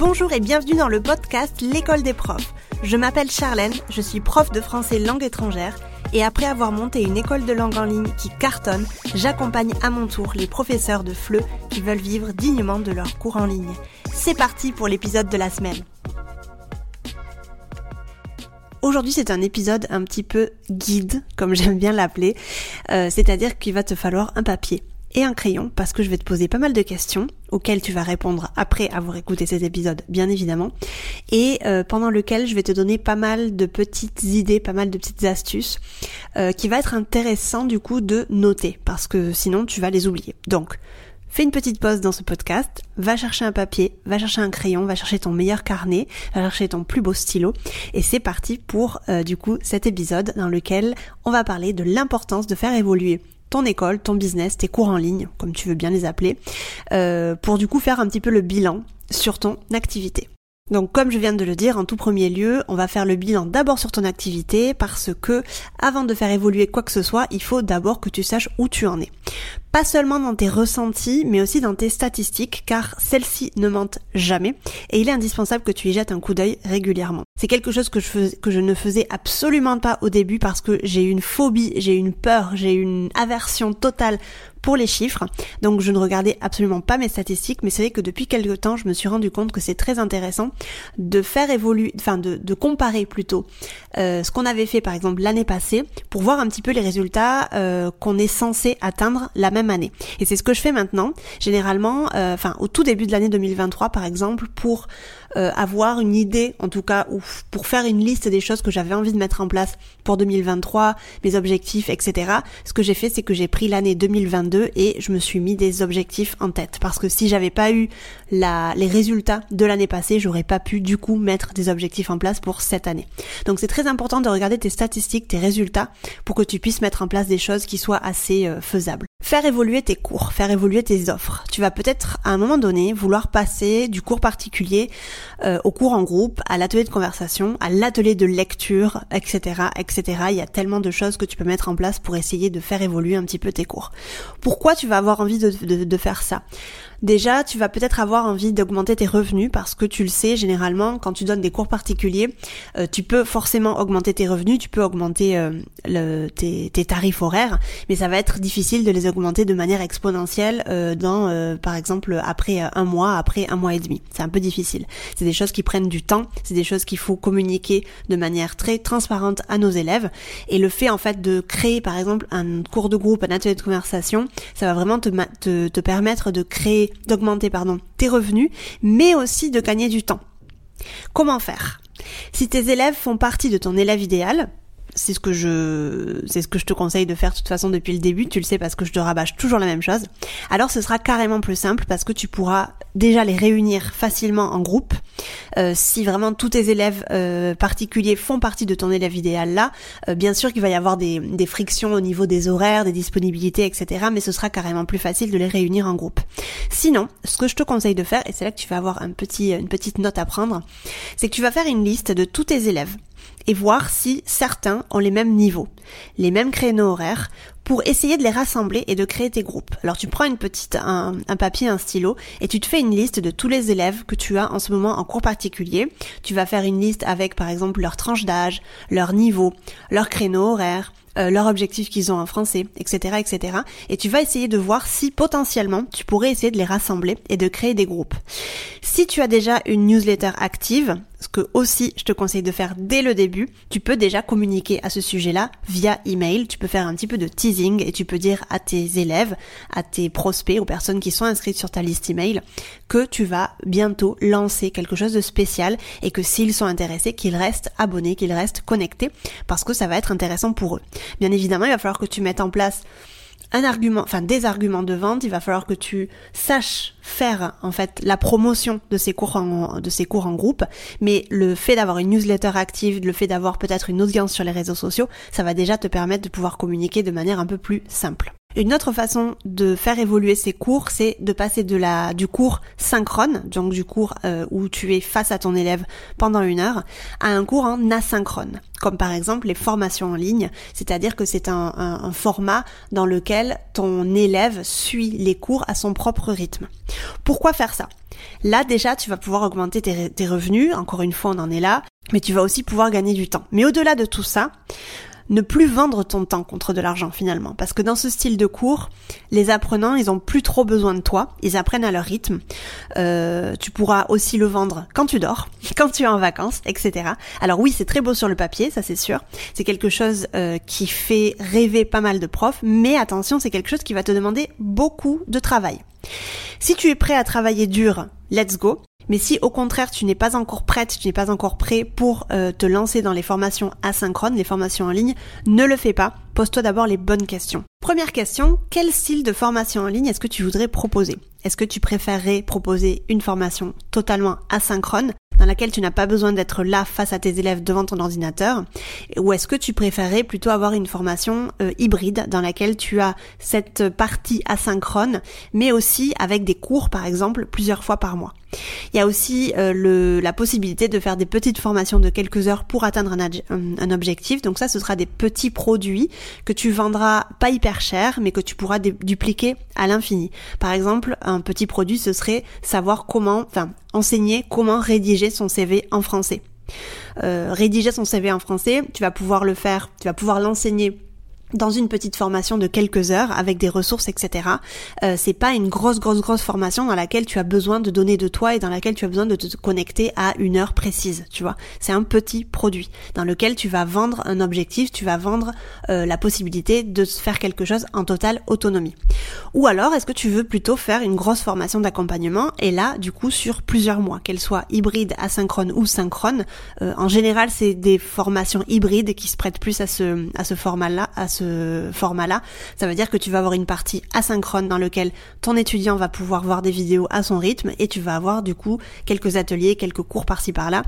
Bonjour et bienvenue dans le podcast L'école des profs. Je m'appelle Charlène, je suis prof de français langue étrangère et après avoir monté une école de langue en ligne qui cartonne, j'accompagne à mon tour les professeurs de FLE qui veulent vivre dignement de leurs cours en ligne. C'est parti pour l'épisode de la semaine. Aujourd'hui, c'est un épisode un petit peu guide, comme j'aime bien l'appeler, euh, c'est-à-dire qu'il va te falloir un papier et un crayon parce que je vais te poser pas mal de questions auxquelles tu vas répondre après avoir écouté cet épisode, bien évidemment, et euh, pendant lequel je vais te donner pas mal de petites idées, pas mal de petites astuces euh, qui va être intéressant du coup de noter parce que sinon tu vas les oublier. Donc, Fais une petite pause dans ce podcast, va chercher un papier, va chercher un crayon, va chercher ton meilleur carnet, va chercher ton plus beau stylo et c'est parti pour euh, du coup cet épisode dans lequel on va parler de l'importance de faire évoluer ton école, ton business, tes cours en ligne, comme tu veux bien les appeler, euh, pour du coup faire un petit peu le bilan sur ton activité. Donc comme je viens de le dire, en tout premier lieu, on va faire le bilan d'abord sur ton activité parce que avant de faire évoluer quoi que ce soit, il faut d'abord que tu saches où tu en es pas seulement dans tes ressentis, mais aussi dans tes statistiques, car celles-ci ne mentent jamais, et il est indispensable que tu y jettes un coup d'œil régulièrement. C'est quelque chose que je, que je ne faisais absolument pas au début parce que j'ai une phobie, j'ai une peur, j'ai une aversion totale pour les chiffres. Donc je ne regardais absolument pas mes statistiques, mais c'est vrai que depuis quelques temps, je me suis rendu compte que c'est très intéressant de faire évoluer, enfin de, comparer plutôt euh, ce qu'on avait fait par exemple l'année passée pour voir un petit peu les résultats euh, qu'on est censé atteindre la même année. Et c'est ce que je fais maintenant, généralement, euh, enfin au tout début de l'année 2023 par exemple, pour euh, avoir une idée, en tout cas, ou pour faire une liste des choses que j'avais envie de mettre en place pour 2023, mes objectifs, etc. Ce que j'ai fait, c'est que j'ai pris l'année 2022 et je me suis mis des objectifs en tête. Parce que si j'avais pas eu la, les résultats de l'année passée, j'aurais pas pu du coup mettre des objectifs en place pour cette année. Donc c'est très important de regarder tes statistiques, tes résultats, pour que tu puisses mettre en place des choses qui soient assez euh, faisables. Faire évoluer tes cours, faire évoluer tes offres. Tu vas peut-être à un moment donné vouloir passer du cours particulier euh, au cours en groupe, à l'atelier de conversation, à l'atelier de lecture, etc., etc. Il y a tellement de choses que tu peux mettre en place pour essayer de faire évoluer un petit peu tes cours. Pourquoi tu vas avoir envie de, de faire ça? Déjà, tu vas peut-être avoir envie d'augmenter tes revenus parce que tu le sais, généralement, quand tu donnes des cours particuliers, euh, tu peux forcément augmenter tes revenus, tu peux augmenter euh, le, tes, tes, tarifs horaires, mais ça va être difficile de les augmenter de manière exponentielle euh, dans, par exemple, après un mois, après un mois et demi. C'est un peu difficile. C'est des choses qui prennent du temps, c'est des choses qu'il faut communiquer de manière très transparente à nos élèves. Et le fait, en fait, de créer, par exemple, un cours de groupe, un atelier de conversation, ça va vraiment te, te, te permettre de créer d'augmenter pardon, tes revenus, mais aussi de gagner du temps. Comment faire? Si tes élèves font partie de ton élève idéal, c'est ce que je c'est ce que je te conseille de faire de toute façon depuis le début, tu le sais parce que je te rabâche toujours la même chose. Alors ce sera carrément plus simple parce que tu pourras déjà les réunir facilement en groupe. Euh, si vraiment tous tes élèves euh, particuliers font partie de ton élève idéal là, euh, bien sûr qu'il va y avoir des, des frictions au niveau des horaires, des disponibilités, etc. Mais ce sera carrément plus facile de les réunir en groupe. Sinon, ce que je te conseille de faire, et c'est là que tu vas avoir un petit, une petite note à prendre, c'est que tu vas faire une liste de tous tes élèves et voir si certains ont les mêmes niveaux, les mêmes créneaux horaires, pour essayer de les rassembler et de créer tes groupes. Alors tu prends une petite, un, papier, un stylo, et tu te fais une liste de tous les élèves que tu as en ce moment en cours particulier. Tu vas faire une liste avec par exemple leur tranche d'âge, leur niveau, leur créneau horaire, euh, leur objectif qu'ils ont en français, etc., etc. Et tu vas essayer de voir si potentiellement tu pourrais essayer de les rassembler et de créer des groupes. Si tu as déjà une newsletter active, ce que aussi je te conseille de faire dès le début, tu peux déjà communiquer à ce sujet-là via email. Tu peux faire un petit peu de teasing et tu peux dire à tes élèves, à tes prospects, aux personnes qui sont inscrites sur ta liste email que tu vas bientôt lancer quelque chose de spécial et que s'ils sont intéressés, qu'ils restent abonnés, qu'ils restent connectés parce que ça va être intéressant pour eux. Bien évidemment, il va falloir que tu mettes en place un argument, enfin des arguments de vente, il va falloir que tu saches faire en fait la promotion de ces cours en, de ces cours en groupe, mais le fait d'avoir une newsletter active, le fait d'avoir peut-être une audience sur les réseaux sociaux, ça va déjà te permettre de pouvoir communiquer de manière un peu plus simple. Une autre façon de faire évoluer ces cours, c'est de passer du cours synchrone, donc du cours euh, où tu es face à ton élève pendant une heure, à un cours en asynchrone, comme par exemple les formations en ligne, c'est-à-dire que c'est un, un, format dans lequel ton élève suit les cours à son propre rythme. Pourquoi faire ça? Là déjà, tu vas pouvoir augmenter tes, tes revenus, encore une fois on en est là, mais tu vas aussi pouvoir gagner du temps. Mais au-delà de tout ça, ne plus vendre ton temps contre de l'argent finalement. Parce que dans ce style de cours, les apprenants, ils ont plus trop besoin de toi, ils apprennent à leur rythme. Euh, tu pourras aussi le vendre quand tu dors, quand tu es en vacances, etc. Alors oui, c'est très beau sur le papier, ça c'est sûr. C'est quelque chose euh, qui fait rêver pas mal de profs, mais attention, c'est quelque chose qui va te demander beaucoup de travail. Si tu es prêt à travailler dur, let's go. Mais si au contraire tu n'es pas encore prête, tu n'es pas encore prêt pour euh, te lancer dans les formations asynchrones, les formations en ligne, ne le fais pas. Pose-toi d'abord les bonnes questions. Première question, quel style de formation en ligne est-ce que tu voudrais proposer? Est-ce que tu préférerais proposer une formation totalement asynchrone dans laquelle tu n'as pas besoin d'être là face à tes élèves devant ton ordinateur? Ou est-ce que tu préférerais plutôt avoir une formation euh, hybride dans laquelle tu as cette partie asynchrone, mais aussi avec des cours par exemple plusieurs fois par mois? Il y a aussi euh, la possibilité de faire des petites formations de quelques heures pour atteindre un, un, objectif. Donc ça, ce sera des petits produits que tu vendras pas hyper cher, mais que tu pourras dupliquer à l'infini. Par exemple, un petit produit, ce serait savoir comment, enfin, enseigner comment rédiger son CV en français. Euh, rédiger son CV en français, tu vas pouvoir le faire, tu vas pouvoir l'enseigner dans une petite formation de quelques heures avec des ressources, etc. Euh, c'est pas une grosse, grosse, grosse formation dans laquelle tu as besoin de donner de toi et dans laquelle tu as besoin de te connecter à une heure précise, tu vois. C'est un petit produit dans lequel tu vas vendre un objectif, tu vas vendre euh, la possibilité de faire quelque chose en totale autonomie. Ou alors, est-ce que tu veux plutôt faire une grosse formation d'accompagnement et là, du coup, sur plusieurs mois, qu'elle soit hybride, asynchrone ou synchrone. Euh, en général, c'est des formations hybrides qui se prêtent plus à ce, à ce format-là, à ce format-là. Ça veut dire que tu vas avoir une partie asynchrone dans lequel ton étudiant va pouvoir voir des vidéos à son rythme et tu vas avoir du coup quelques ateliers, quelques cours par-ci par-là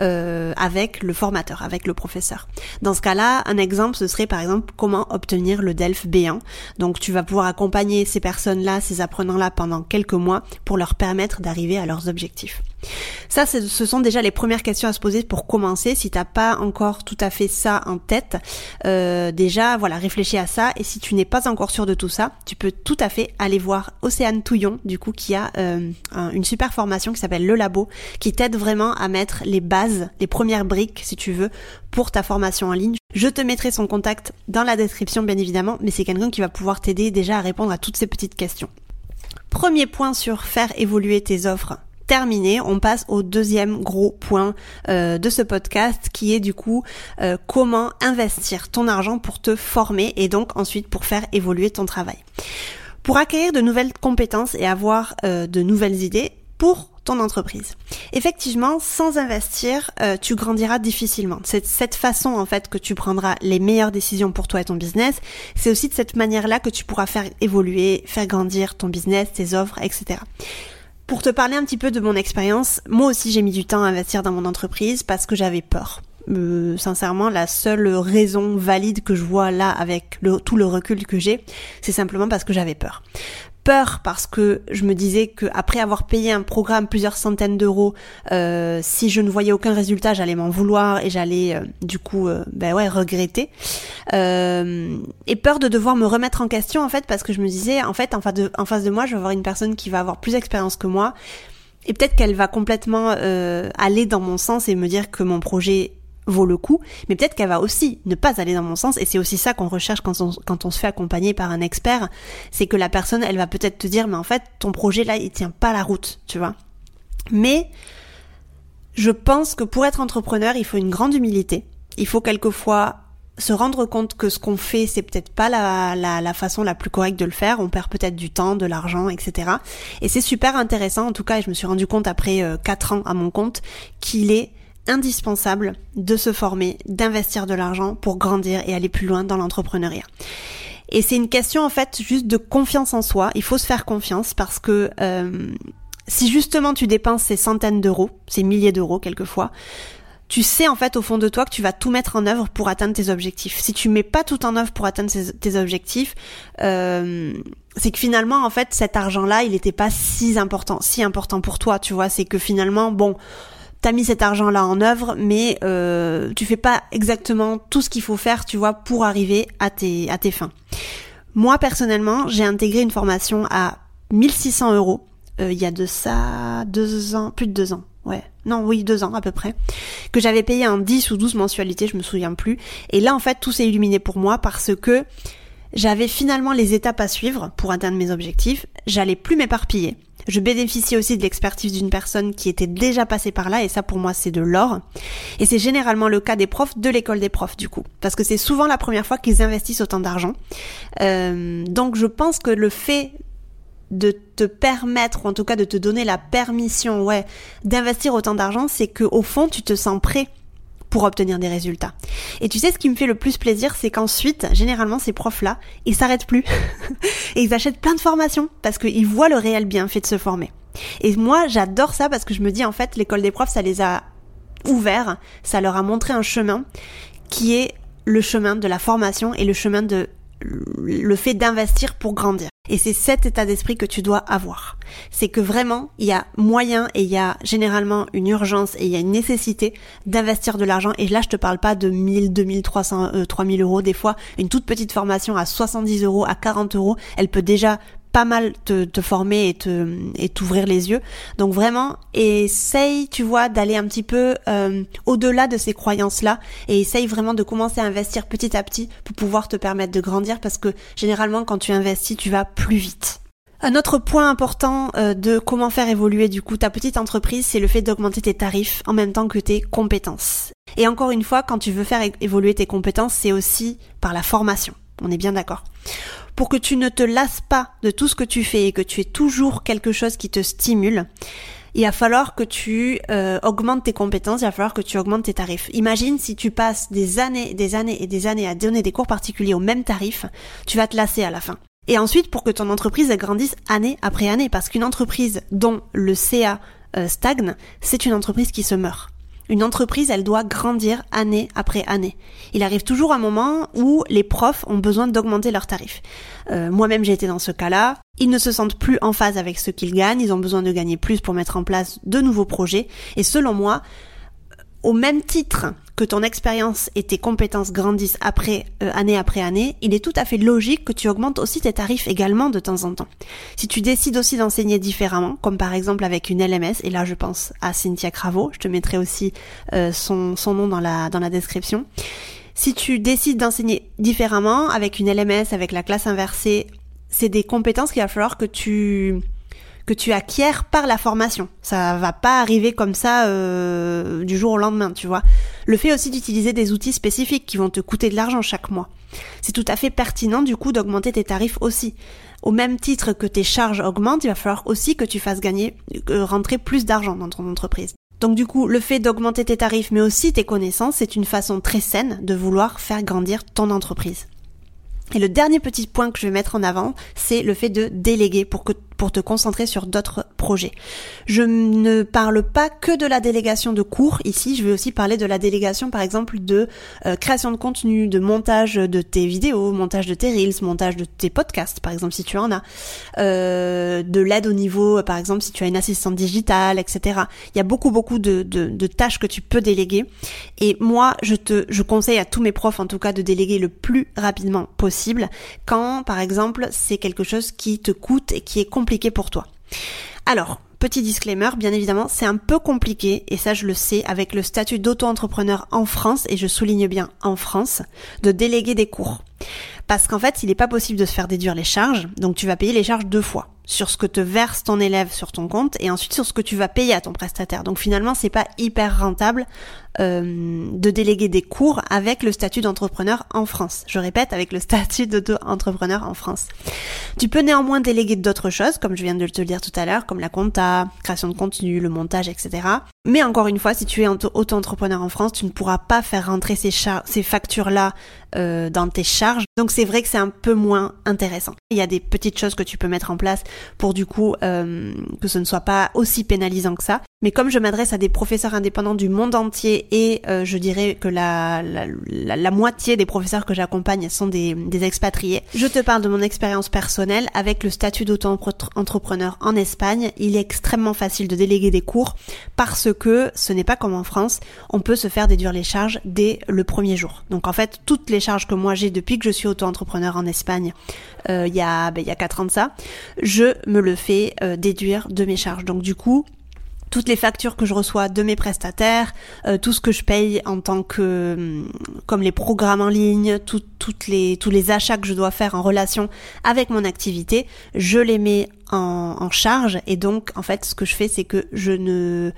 euh, avec le formateur, avec le professeur. Dans ce cas-là, un exemple, ce serait par exemple comment obtenir le DELF B1. Donc tu vas pouvoir accompagner ces personnes-là, ces apprenants-là pendant quelques mois pour leur permettre d'arriver à leurs objectifs. Ça, ce sont déjà les premières questions à se poser pour commencer. Si t'as pas encore tout à fait ça en tête, euh, déjà, voilà, réfléchis à ça. Et si tu n'es pas encore sûr de tout ça, tu peux tout à fait aller voir Océane Touillon, du coup, qui a euh, une super formation qui s'appelle Le Labo, qui t'aide vraiment à mettre les bases, les premières briques, si tu veux, pour ta formation en ligne. Je te mettrai son contact dans la description, bien évidemment, mais c'est quelqu'un qui va pouvoir t'aider déjà à répondre à toutes ces petites questions. Premier point sur faire évoluer tes offres terminé, on passe au deuxième gros point euh, de ce podcast qui est du coup euh, comment investir ton argent pour te former et donc ensuite pour faire évoluer ton travail. Pour acquérir de nouvelles compétences et avoir euh, de nouvelles idées pour ton entreprise. Effectivement, sans investir, tu grandiras difficilement. C'est cette façon en fait que tu prendras les meilleures décisions pour toi et ton business. C'est aussi de cette manière-là que tu pourras faire évoluer, faire grandir ton business, tes offres, etc. Pour te parler un petit peu de mon expérience, moi aussi j'ai mis du temps à investir dans mon entreprise parce que j'avais peur. Euh, sincèrement, la seule raison valide que je vois là avec tout le recul que j'ai, c'est simplement parce que j'avais peur peur parce que je me disais que après avoir payé un programme plusieurs centaines d'euros, euh, si je ne voyais aucun résultat, j'allais m'en vouloir et j'allais euh, du coup, euh, ben ouais, regretter. et peur de devoir me remettre en question en fait parce que je me disais en fait en face de, moi, je vais avoir une personne qui va avoir plus d'expérience que moi. Et peut-être qu'elle va complètement aller dans mon sens et me dire que mon projet vaut le coup, mais peut-être qu'elle va aussi ne pas aller dans mon sens, et c'est aussi ça qu'on recherche quand on, se fait accompagner par un expert, c'est que la personne, elle va peut-être te dire, mais en fait, ton projet là, il tient pas la route, tu vois. Mais, je pense que pour être entrepreneur, il faut une grande humilité. Il faut quelquefois se rendre compte que ce qu'on fait, c'est peut-être pas la, la, la, façon la plus correcte de le faire. On perd peut-être du temps, de l'argent, etc. Et c'est super intéressant, en tout cas, et je me suis rendu compte après euh, quatre ans à mon compte, qu'il est indispensable de se former, d'investir de l'argent pour grandir et aller plus loin dans l'entrepreneuriat. Et c'est une question en fait juste de confiance en soi. Il faut se faire confiance parce que euh, si justement tu dépenses ces centaines d'euros, ces milliers d'euros quelquefois, tu sais en fait au fond de toi que tu vas tout mettre en œuvre pour atteindre tes objectifs. Si tu mets pas tout en œuvre pour atteindre tes objectifs, euh, c'est que finalement en fait cet argent-là, il n'était pas si important, si important pour toi, tu vois. C'est que finalement, bon, t'as mis cet argent-là en œuvre, mais euh, tu fais pas exactement tout ce qu'il faut faire, tu vois, pour arriver à tes à tes fins. Moi personnellement, j'ai intégré une formation à 1600 euros. Euh, il y a de ça deux ans, plus de deux ans ouais, non, oui, deux ans à peu près, que j'avais payé en 10 ou 12 mensualités, je me souviens plus. Et là, en fait, tout s'est illuminé pour moi parce que j'avais finalement les étapes à suivre pour atteindre mes objectifs. J'allais plus m'éparpiller. Je bénéficiais aussi de l'expertise d'une personne qui était déjà passée par là et ça pour moi c'est de l'or. Et c'est généralement le cas des profs de l'école des profs du coup. Parce que c'est souvent la première fois qu'ils investissent autant d'argent. Euh, donc je pense que le fait de te permettre, ou en tout cas de te donner la permission, ouais, d'investir autant d'argent, c'est que au fond, tu te sens prêt pour obtenir des résultats. Et tu sais ce qui me fait le plus plaisir, c'est qu'ensuite, généralement, ces profs-là, ils s'arrêtent plus. et ils achètent plein de formations parce qu'ils voient le réel bienfait de se former. Et moi, j'adore ça parce que je me dis, en fait, l'école des profs, ça les a ouverts, ça leur a montré un chemin qui est le chemin de la formation et le chemin de le fait d'investir pour grandir. Et c'est cet état d'esprit que tu dois avoir. C'est que vraiment, il y a moyen et il y a généralement une urgence et il y a une nécessité d'investir de l'argent. Et là, je te parle pas de 1000, 2000, 300, euh, 3000 euros. Des fois, une toute petite formation à 70 euros, à 40 euros, elle peut déjà pas mal te, te former et te et t'ouvrir les yeux. Donc vraiment, essaye, tu vois, d'aller un petit peu euh, au-delà de ces croyances-là et essaye vraiment de commencer à investir petit à petit pour pouvoir te permettre de grandir parce que généralement quand tu investis, tu vas plus vite. Un autre point important euh, de comment faire évoluer du coup ta petite entreprise, c'est le fait d'augmenter tes tarifs en même temps que tes compétences. Et encore une fois, quand tu veux faire évoluer tes compétences, c'est aussi par la formation. On est bien d'accord pour que tu ne te lasses pas de tout ce que tu fais et que tu aies toujours quelque chose qui te stimule, il va falloir que tu euh, augmentes tes compétences, il va falloir que tu augmentes tes tarifs. Imagine si tu passes des années, des années et des années à donner des cours particuliers au même tarif, tu vas te lasser à la fin. Et ensuite, pour que ton entreprise grandisse année après année, parce qu'une entreprise dont le CA euh, stagne, c'est une entreprise qui se meurt. Une entreprise, elle doit grandir année après année. Il arrive toujours un moment où les profs ont besoin d'augmenter leurs tarifs. Euh, moi-même, j'ai été dans ce cas-là. Ils ne se sentent plus en phase avec ce qu'ils gagnent. Ils ont besoin de gagner plus pour mettre en place de nouveaux projets. Et selon moi, au même titre que ton expérience et tes compétences grandissent après euh, année après année, il est tout à fait logique que tu augmentes aussi tes tarifs également de temps en temps. Si tu décides aussi d'enseigner différemment, comme par exemple avec une LMS, et là je pense à Cynthia Cravo, je te mettrai aussi euh, son, son nom dans la, dans la description. Si tu décides d'enseigner différemment avec une LMS, avec la classe inversée, c'est des compétences qu'il va falloir que tu que tu acquiers par la formation. Ça va pas arriver comme ça euh, du jour au lendemain, tu vois. Le fait aussi d'utiliser des outils spécifiques qui vont te coûter de l'argent chaque mois. C'est tout à fait pertinent du coup d'augmenter tes tarifs aussi. Au même titre que tes charges augmentent, il va falloir aussi que tu fasses gagner, euh, rentrer plus d'argent dans ton entreprise. Donc du coup, le fait d'augmenter tes tarifs mais aussi tes connaissances, c'est une façon très saine de vouloir faire grandir ton entreprise. Et le dernier petit point que je vais mettre en avant, c'est le fait de déléguer pour que pour te concentrer sur d'autres projets. Je ne parle pas que de la délégation de cours ici, je vais aussi parler de la délégation par exemple de euh, création de contenu, de montage de tes vidéos, montage de tes reels, montage de tes podcasts par exemple si tu en as, euh, de l'aide au niveau par exemple si tu as une assistante digitale, etc. Il y a beaucoup beaucoup de, de, de, tâches que tu peux déléguer et moi je te je conseille à tous mes profs en tout cas de déléguer le plus rapidement possible quand par exemple c'est quelque chose qui te coûte et qui est compliqué pour toi. Alors, petit disclaimer, bien évidemment, c'est un peu compliqué, et ça je le sais, avec le statut d'auto-entrepreneur en France, et je souligne bien en France, de déléguer des cours. Parce qu'en fait, il n'est pas possible de se faire déduire les charges, donc tu vas payer les charges deux fois sur ce que te verse ton élève sur ton compte et ensuite sur ce que tu vas payer à ton prestataire. Donc finalement, c'est pas hyper rentable euh, de déléguer des cours avec le statut d'entrepreneur en France. Je répète, avec le statut d'auto-entrepreneur en France. Tu peux néanmoins déléguer d'autres choses, comme je viens de te le dire tout à l'heure, comme la compta, création de contenu, le montage, etc. Mais encore une fois, si tu es auto-entrepreneur en France, tu ne pourras pas faire rentrer ces, ces factures-là euh, dans tes charges. Donc c'est vrai que c'est un peu moins intéressant. Il y a des petites choses que tu peux mettre en place pour du coup euh, que ce ne soit pas aussi pénalisant que ça. Mais comme je m'adresse à des professeurs indépendants du monde entier et euh, je dirais que la, la, la, moitié des professeurs que j'accompagne sont des, des expatriés. Je te parle de mon expérience personnelle avec le statut d'auto-entrepreneur en Espagne. Il est extrêmement facile de déléguer des cours parce que ce n'est pas comme en France, on peut se faire déduire les charges dès le premier jour. Donc en fait, toutes les charges que moi j'ai depuis que je suis auto-entrepreneur en Espagne, euh, il y a ben, il y a quatre ans de ça, je me le fais euh, déduire de mes charges. Donc du coup, toutes les factures que je reçois de mes prestataires, euh, tout ce que je paye en tant que hum, comme les programmes en ligne, toutes les tous les achats que je dois faire en relation avec mon activité, je les mets en charge. Et donc en fait ce que je fais c'est que je ne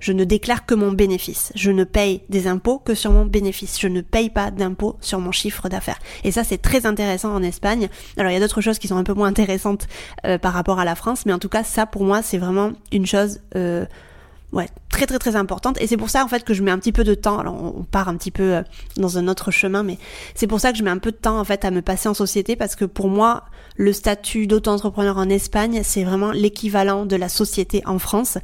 je ne déclare que mon bénéfice. Je ne paye des impôts que sur mon bénéfice. Je ne paye pas d'impôts sur mon chiffre d'affaires. Et ça, c'est très intéressant en Espagne. Alors, il y a d'autres choses qui sont un peu moins intéressantes euh, par rapport à la France, mais en tout cas, ça, pour moi, c'est vraiment une chose... Euh, ouais, très très très importante. Et c'est pour ça en fait que je mets un petit peu de temps. Alors on part un petit peu euh, dans un autre chemin mais c'est pour ça que je mets un peu de temps en fait à me passer en société parce que pour moi le statut d'auto-entrepreneur en Espagne c'est vraiment l'équivalent de la société en France.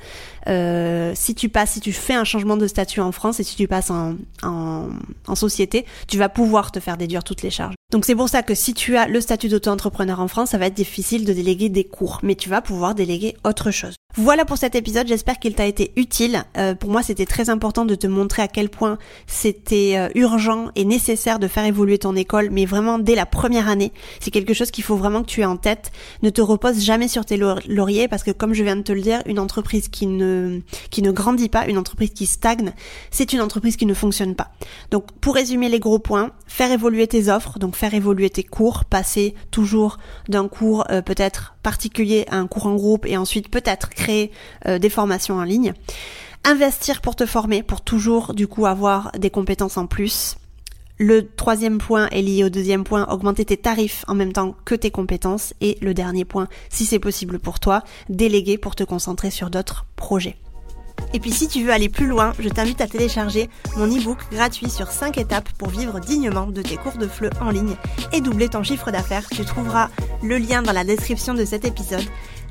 Euh, si tu passes si tu fais un changement de statut en France et si tu passes en, en, en société tu vas pouvoir te faire déduire toutes les charges. Donc c'est pour ça que si tu as le statut d'auto-entrepreneur en France ça va être difficile de déléguer des cours mais tu vas pouvoir déléguer autre chose voilà pour cet épisode, j'espère qu'il t'a été utile. Euh, pour moi, c'était très important de te montrer à quel point c'était euh, urgent et nécessaire de faire évoluer ton école, mais vraiment dès la première année. C'est quelque chose qu'il faut vraiment que tu aies en tête. Ne te repose jamais sur tes lauriers parce que comme je viens de te le dire, une entreprise qui ne qui ne grandit pas, une entreprise qui stagne, c'est une entreprise qui ne fonctionne pas. Donc pour résumer les gros points, faire évoluer tes offres, donc faire évoluer tes cours, passer toujours d'un cours euh, peut-être particulier à un cours en groupe et ensuite peut-être euh, des formations en ligne. Investir pour te former, pour toujours du coup avoir des compétences en plus. Le troisième point est lié au deuxième point, augmenter tes tarifs en même temps que tes compétences. Et le dernier point, si c'est possible pour toi, déléguer pour te concentrer sur d'autres projets. Et puis si tu veux aller plus loin, je t'invite à télécharger mon e-book gratuit sur 5 étapes pour vivre dignement de tes cours de FLE en ligne et doubler ton chiffre d'affaires. Tu trouveras le lien dans la description de cet épisode.